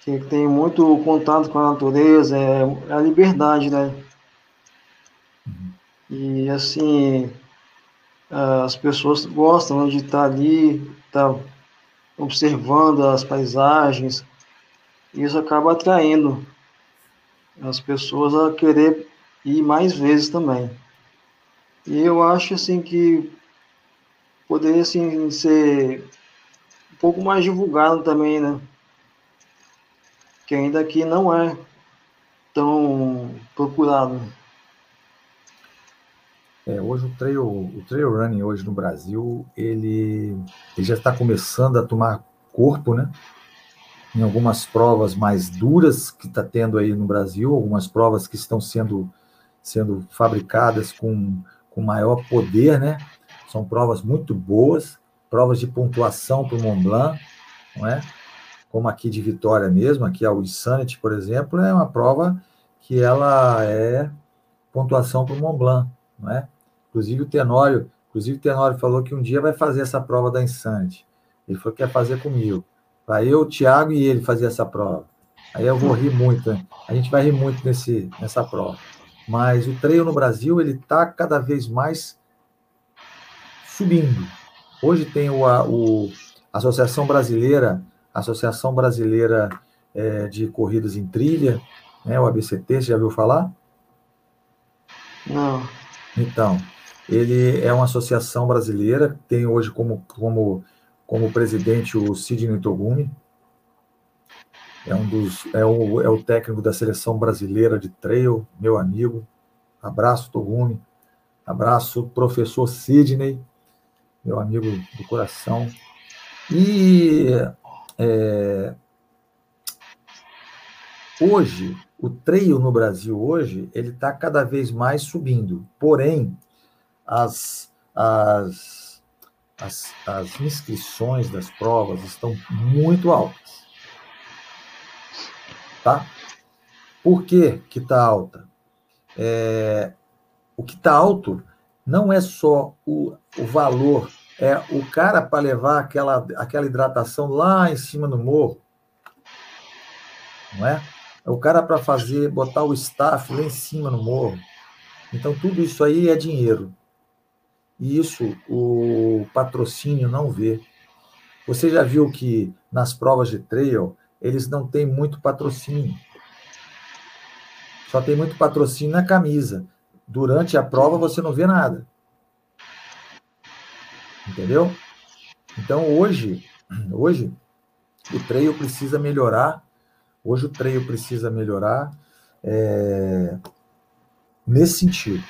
Que tem muito contato com a natureza, é, é a liberdade, né? E assim, as pessoas gostam de estar ali, estar observando as paisagens. Isso acaba atraindo as pessoas a querer ir mais vezes também. E eu acho assim que poderia assim, ser um pouco mais divulgado também, né? Que ainda aqui não é tão procurado. É, hoje o trail, o trail running hoje no Brasil, ele, ele já está começando a tomar corpo, né? Em algumas provas mais duras que está tendo aí no Brasil, algumas provas que estão sendo, sendo fabricadas com, com maior poder, né? São provas muito boas, provas de pontuação para o Mont Blanc, não é? Como aqui de Vitória mesmo, aqui a Insanity, por exemplo, é uma prova que ela é pontuação para o Mont Blanc, não é? Inclusive o Tenório, inclusive o Tenório falou que um dia vai fazer essa prova da Insante. Ele falou que quer fazer comigo. Vai eu, o Thiago e ele fazer essa prova. Aí eu vou rir muito, né? A gente vai rir muito nesse, nessa prova. Mas o treino no Brasil, ele está cada vez mais subindo. Hoje tem o, a o Associação Brasileira, Associação Brasileira é, de Corridas em Trilha, né, o ABCT, você já viu falar? Não. Então, ele é uma associação brasileira, tem hoje como, como, como presidente o Sidney Togumi, é um dos é o, é o técnico da seleção brasileira de trail, meu amigo. Abraço Togumi, abraço professor Sidney, meu amigo do coração. E é, hoje o trail no Brasil hoje ele está cada vez mais subindo, porém as, as, as, as inscrições das provas estão muito altas. Tá? Por que que está alta? É, o que está alto não é só o, o valor É o cara para levar aquela, aquela hidratação lá em cima no morro, não é? É o cara para fazer, botar o staff lá em cima no morro. Então, tudo isso aí é dinheiro. E isso o patrocínio não vê. Você já viu que nas provas de trail, eles não têm muito patrocínio. Só tem muito patrocínio na camisa. Durante a prova você não vê nada. Entendeu? Então hoje, hoje o trail precisa melhorar. Hoje o trail precisa melhorar é, nesse sentido.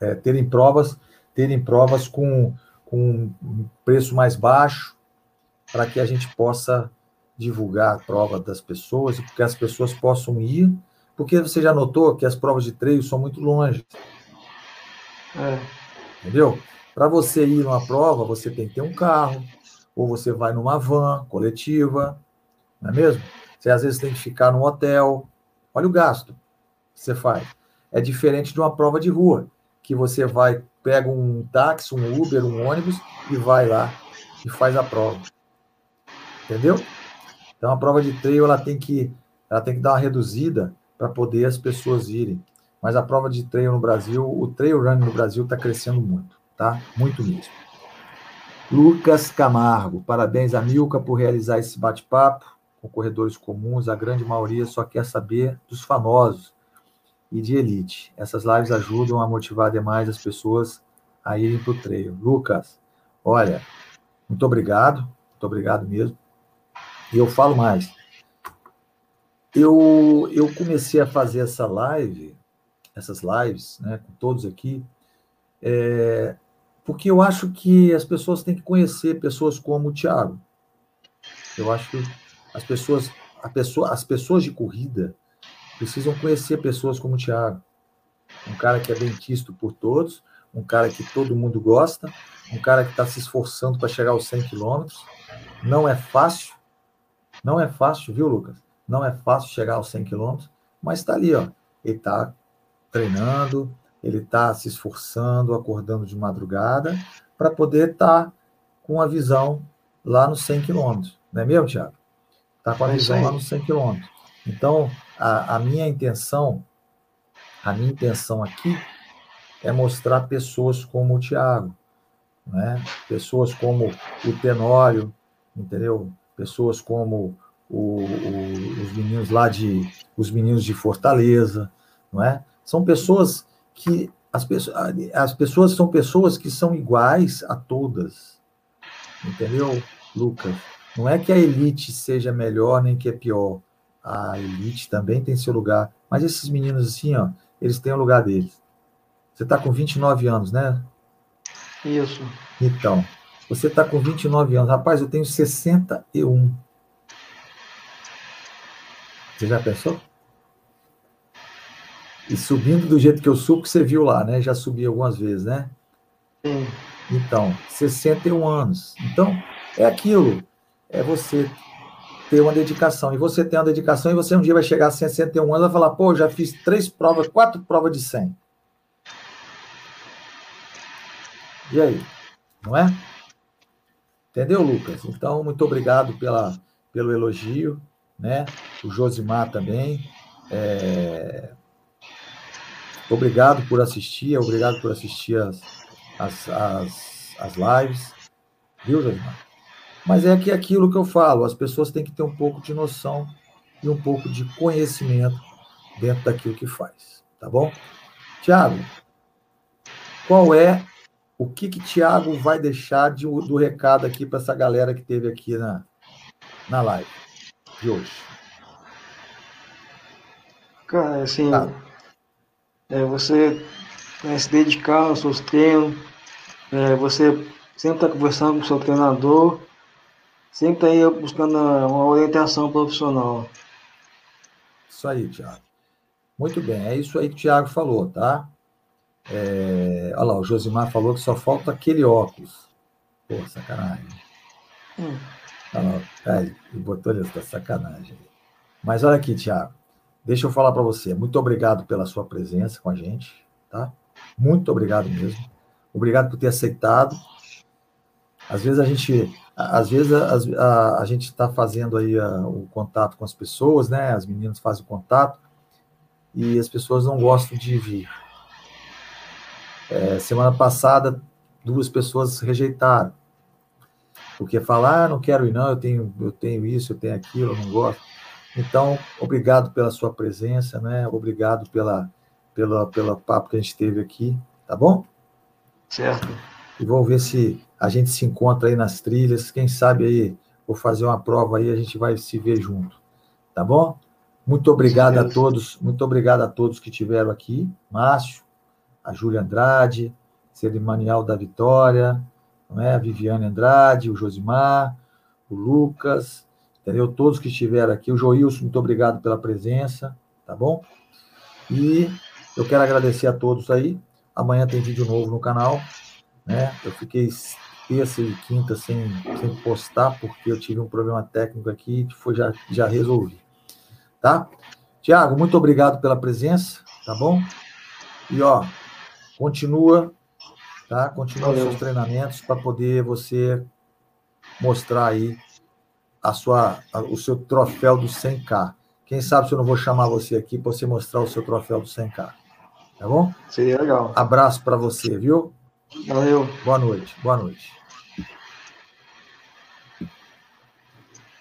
É, terem provas, terem provas com, com um preço mais baixo, para que a gente possa divulgar a prova das pessoas, que as pessoas possam ir, porque você já notou que as provas de treino são muito longe. É. Entendeu? Para você ir numa prova, você tem que ter um carro, ou você vai numa van coletiva, não é mesmo? Você às vezes tem que ficar num hotel. Olha o gasto que você faz. É diferente de uma prova de rua, que você vai, pega um táxi, um Uber, um ônibus e vai lá e faz a prova. Entendeu? Então a prova de trail ela tem que ela tem que dar uma reduzida para poder as pessoas irem. Mas a prova de trail no Brasil, o trail running no Brasil está crescendo muito, tá? Muito mesmo. Lucas Camargo, parabéns a Milka por realizar esse bate-papo com corredores comuns. A grande maioria só quer saber dos famosos e de elite. Essas lives ajudam a motivar demais as pessoas a irem para o trail. Lucas, olha, muito obrigado, muito obrigado mesmo. E eu falo mais. Eu, eu comecei a fazer essa live, essas lives, né, com todos aqui, é, porque eu acho que as pessoas têm que conhecer pessoas como o Thiago. Eu acho que as pessoas, a pessoa, as pessoas de corrida precisam conhecer pessoas como o Thiago. Um cara que é bem quisto por todos, um cara que todo mundo gosta, um cara que está se esforçando para chegar aos 100 quilômetros. Não é fácil, não é fácil, viu, Lucas? Não é fácil chegar aos 100 quilômetros, mas está ali, ó. Ele está treinando, ele está se esforçando, acordando de madrugada, para poder estar tá com a visão lá nos 100 quilômetros. Não é mesmo, Tiago? Está com a é visão lá nos 100 quilômetros. Então, a, a minha intenção, a minha intenção aqui é mostrar pessoas como o Tiago, né? pessoas como o Tenório, entendeu? pessoas como o, o, os meninos lá de os meninos de Fortaleza, não é? São pessoas que as as pessoas são pessoas que são iguais a todas, entendeu, Lucas? Não é que a elite seja melhor nem que é pior. A elite também tem seu lugar, mas esses meninos assim, ó, eles têm o lugar deles. Você está com 29 anos, né? Isso. Então, você está com 29 anos. Rapaz, eu tenho 61. Você já pensou? E subindo do jeito que eu subo, que você viu lá, né? Já subi algumas vezes, né? Sim. Então, 61 anos. Então, é aquilo. É você ter uma dedicação. E você tem uma dedicação e você um dia vai chegar a 61 anos e vai falar, pô, já fiz três provas, quatro provas de 100. E aí? Não é? Entendeu, Lucas? Então, muito obrigado pela, pelo elogio, né? O Josimar também. É... Obrigado por assistir, obrigado por assistir as, as, as, as lives. Viu, Josimar? Mas é que é aquilo que eu falo, as pessoas têm que ter um pouco de noção e um pouco de conhecimento dentro daquilo que faz, tá bom? Tiago, qual é o que que Tiago vai deixar de, do recado aqui para essa galera que teve aqui na, na live de hoje? Cara, assim, tá. é, você é, se dedicar aos seus treinos, é, você sempre está conversando com o seu treinador, sempre aí buscando uma orientação profissional. Isso aí, Tiago. Muito bem, é isso aí que o Tiago falou, tá? É, olha lá, o Josimar falou que só falta aquele óculos. Pô, sacanagem. Hum. Olha lá, aí, botou tá sacanagem. Mas olha aqui, Tiago. Deixa eu falar para você. Muito obrigado pela sua presença com a gente, tá? Muito obrigado mesmo. Obrigado por ter aceitado. Às vezes a gente, às vezes a, a, a gente está fazendo aí a, o contato com as pessoas, né? As meninas fazem o contato e as pessoas não gostam de vir. É, semana passada, duas pessoas rejeitaram. Porque falar, ah, não quero ir não, eu tenho, eu tenho isso, eu tenho aquilo, eu não gosto. Então, obrigado pela sua presença, né? Obrigado pela, pela, pela papo que a gente teve aqui, tá bom? Certo. E vamos ver se a gente se encontra aí nas trilhas. Quem sabe aí, vou fazer uma prova aí, a gente vai se ver junto, tá bom? Muito obrigado a todos, muito obrigado a todos que tiveram aqui, Márcio, a Júlia Andrade, Cerimanial da Vitória, não é? a Viviane Andrade, o Josimar, o Lucas, entendeu? Todos que estiveram aqui, o Joilson, muito obrigado pela presença, tá bom? E eu quero agradecer a todos aí. Amanhã tem vídeo novo no canal, né? Eu fiquei terça e quinta sem, sem postar, porque eu tive um problema técnico aqui que foi, já, já resolvi, tá? Tiago, muito obrigado pela presença, tá bom? E, ó, continua, tá? Continua Valeu. seus treinamentos para poder você mostrar aí a sua, a, o seu troféu do 100K. Quem sabe se eu não vou chamar você aqui para você mostrar o seu troféu do 100K. Tá bom? Seria legal. Abraço para você, viu? Valeu. Boa noite. Boa noite.